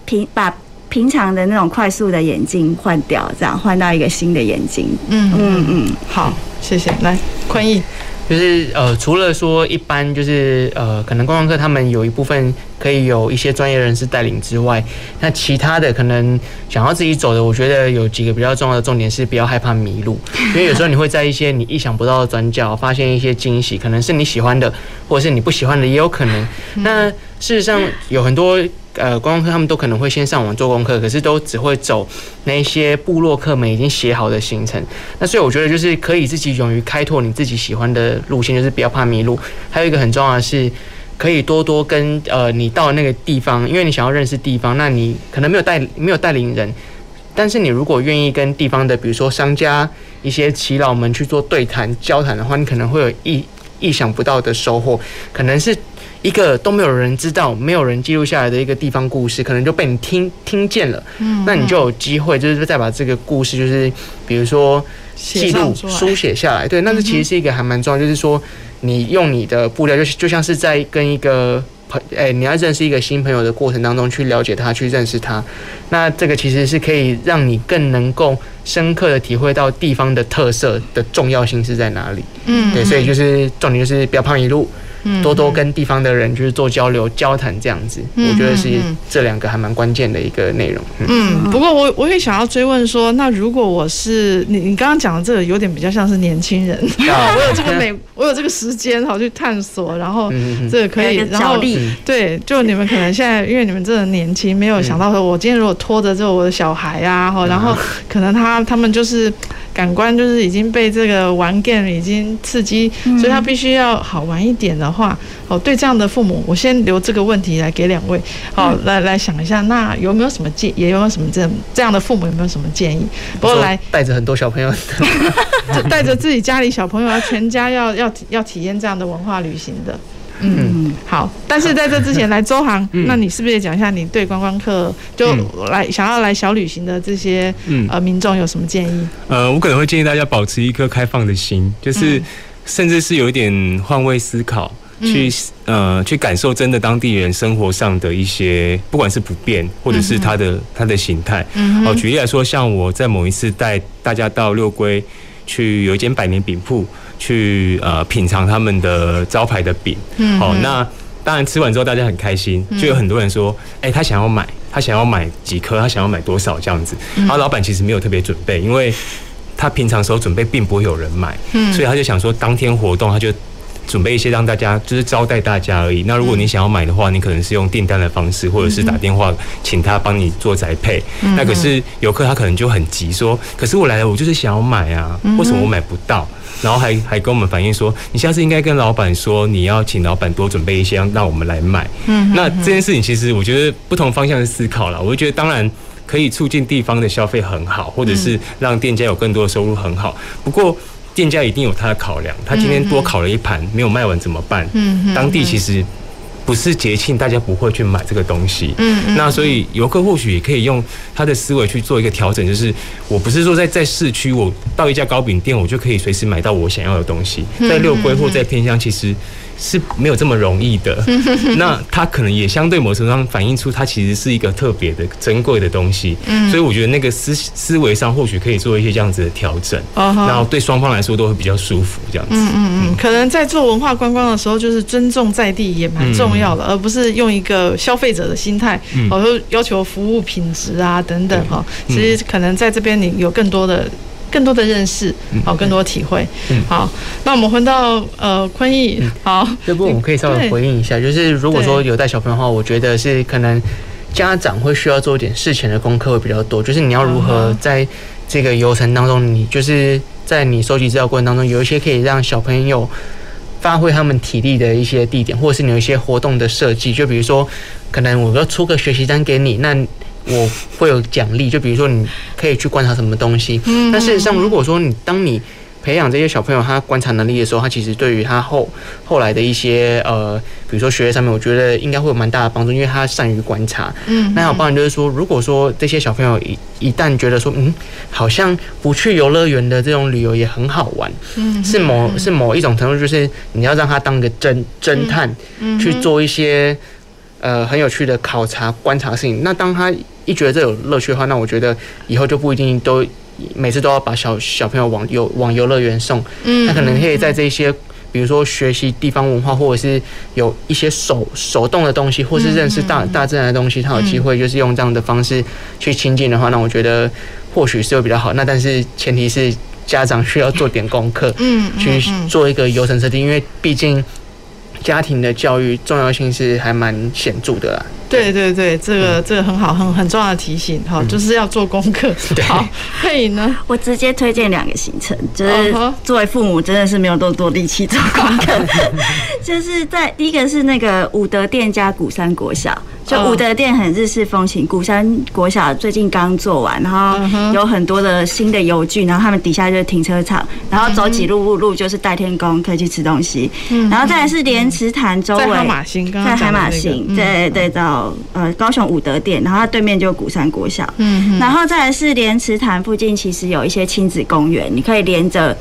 平，把平常的那种快速的眼镜换掉，这样换到一个新的眼镜，嗯。嗯嗯，好，谢谢，来，坤毅。就是呃，除了说一般就是呃，可能观光客他们有一部分可以有一些专业人士带领之外，那其他的可能想要自己走的，我觉得有几个比较重要的重点是不要害怕迷路，因为有时候你会在一些你意想不到的转角发现一些惊喜，可能是你喜欢的，或者是你不喜欢的也有可能。那事实上有很多。呃，观光客他们都可能会先上网做功课，可是都只会走那些部落客们已经写好的行程。那所以我觉得就是可以自己勇于开拓你自己喜欢的路线，就是不要怕迷路。还有一个很重要的是，可以多多跟呃你到那个地方，因为你想要认识地方，那你可能没有带没有带领人，但是你如果愿意跟地方的，比如说商家、一些耆老们去做对谈交谈的话，你可能会有意意想不到的收获，可能是。一个都没有人知道、没有人记录下来的一个地方故事，可能就被你听听见了。嗯，那你就有机会，就是再把这个故事，就是比如说记录、书写下来。对，那这其实是一个还蛮重要，就是说你用你的步调，就就像是在跟一个朋，哎，你要认识一个新朋友的过程当中去了解他、去认识他。那这个其实是可以让你更能够深刻的体会到地方的特色的重要性是在哪里。嗯，对，所以就是重点就是不要胖一路。多多跟地方的人就是做交流、交谈这样子，我觉得是这两个还蛮关键的一个内容。嗯，不过我我也想要追问说，那如果我是你，你刚刚讲的这个有点比较像是年轻人，我有这个美，我有这个时间好去探索，然后这个可以，然后 对，就你们可能现在因为你们真的年轻，没有想到说，我今天如果拖着这我的小孩啊，然后可能他他们就是。感官就是已经被这个玩 game 已经刺激，所以他必须要好玩一点的话，哦，对这样的父母，我先留这个问题来给两位，好，来来想一下，那有没有什么建，也有没有什么这这样的父母有没有什么建议？不过来带着很多小朋友，带着自己家里小朋友，要全家要要要体验这样的文化旅行的。嗯，好，但是在这之前来周航，那你是不是也讲一下你对观光客就来想要来小旅行的这些呃民众有什么建议？呃，我可能会建议大家保持一颗开放的心，就是甚至是有一点换位思考，去呃去感受真的当地人生活上的一些，不管是不便或者是他的他的形态。哦，举例来说，像我在某一次带大家到六龟去有一间百年饼铺。去呃品尝他们的招牌的饼，嗯，好，那当然吃完之后大家很开心，就有很多人说，哎，他想要买，他想要买几颗，他想要买多少这样子。然后老板其实没有特别准备，因为他平常时候准备并不会有人买，嗯，所以他就想说当天活动他就准备一些让大家就是招待大家而已。那如果你想要买的话，你可能是用订单的方式，或者是打电话请他帮你做宅配。那可是游客他可能就很急说，可是我来了，我就是想要买啊，为什么我买不到？然后还还跟我们反映说，你下次应该跟老板说，你要请老板多准备一些，让我们来买。嗯，那这件事情其实我觉得不同方向的思考了，我就觉得当然可以促进地方的消费很好，或者是让店家有更多的收入很好。不过店家一定有他的考量，他今天多烤了一盘没有卖完怎么办？嗯，当地其实。不是节庆，大家不会去买这个东西。嗯，嗯，那所以游客或许也可以用他的思维去做一个调整，就是我不是说在在市区，我到一家糕饼店，我就可以随时买到我想要的东西。在六龟或在偏乡，其实。是没有这么容易的，那它可能也相对某种程度上反映出它其实是一个特别的珍贵的东西，嗯，所以我觉得那个思思维上或许可以做一些这样子的调整，然后对双方来说都会比较舒服，这样子。嗯嗯嗯，可能在做文化观光的时候，就是尊重在地也蛮重要的，而不是用一个消费者的心态，哦，说要求服务品质啊等等哈。其实可能在这边你有更多的。更多的认识，好，更多的体会，嗯，好，那我们回到呃坤毅，好，这部分我们可以稍微回应一下，就是如果说有带小朋友的话，我觉得是可能家长会需要做一点事前的功课会比较多，就是你要如何在这个游程当中，你就是在你收集资料过程当中，有一些可以让小朋友发挥他们体力的一些地点，或者是你有一些活动的设计，就比如说，可能我要出个学习单给你，那。我会有奖励，就比如说你可以去观察什么东西。嗯，但事实上，如果说你当你培养这些小朋友他观察能力的时候，他其实对于他后后来的一些呃，比如说学业上面，我觉得应该会有蛮大的帮助，因为他善于观察。嗯，那还有包含就是说，如果说这些小朋友一一旦觉得说，嗯，好像不去游乐园的这种旅游也很好玩，嗯，是某是某一种程度，就是你要让他当个侦侦探，去做一些呃很有趣的考察观察事情。那当他一觉得这有乐趣的话，那我觉得以后就不一定都每次都要把小小朋友往游往游乐园送。嗯，他可能可以在这些，比如说学习地方文化，或者是有一些手手动的东西，或是认识大大自然的东西，他有机会就是用这样的方式去亲近的话，那我觉得或许是会比较好。那但是前提是家长需要做点功课，嗯，去做一个游程设定，因为毕竟家庭的教育重要性是还蛮显著的啦。对对对，这个这个很好，很很重要的提醒，好，就是要做功课。好，佩颖呢？我直接推荐两个行程，就是作为父母真的是没有那么多力气做功课，就是在第一个是那个武德殿加鼓山国小，就武德殿很日式风情，古山国小最近刚做完，然后有很多的新的游具，然后他们底下就是停车场，然后走几路路路就是代天宫，可以去吃东西，然后再来是莲池潭周围，在海马星，在海马星，对对到。呃，高雄武德殿，然后它对面就古山国小，嗯，然后再来是莲池潭附近，其实有一些亲子公园，你可以连着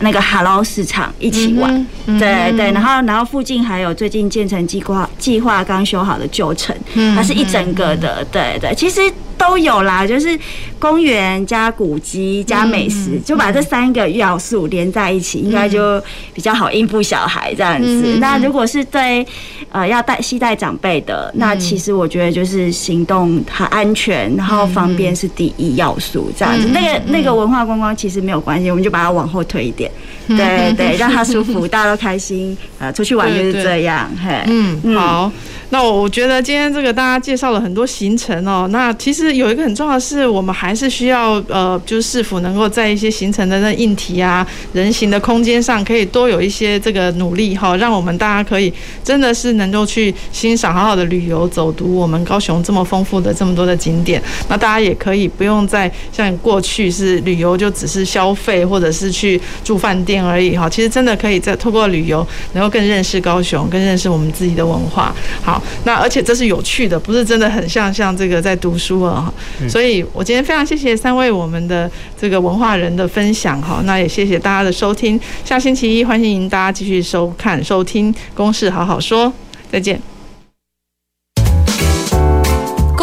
那个哈喽市场一起玩，嗯、对对，然后然后附近还有最近建成计划计划刚修好的旧城，它是一整个的，对对，其实。都有啦，就是公园加古迹加美食，就把这三个要素连在一起，应该就比较好应付小孩这样子。那如果是对呃要带携带长辈的，那其实我觉得就是行动很安全，然后方便是第一要素这样子。那个那个文化观光其实没有关系，我们就把它往后推一点，对对，让他舒服，大家都开心，呃，出去玩就是这样。嘿，嗯，好。那我觉得今天这个大家介绍了很多行程哦，那其实有一个很重要的是，我们还是需要呃，就是是否能够在一些行程的那硬体啊、人行的空间上，可以多有一些这个努力哈，让我们大家可以真的是能够去欣赏好好的旅游、走读我们高雄这么丰富的这么多的景点。那大家也可以不用再像过去是旅游就只是消费或者是去住饭店而已哈，其实真的可以在透过旅游能够更认识高雄，更认识我们自己的文化。好。那而且这是有趣的，不是真的很像像这个在读书啊，所以我今天非常谢谢三位我们的这个文化人的分享哈，那也谢谢大家的收听，下星期一欢迎大家继续收看收听《公事好好说》，再见。《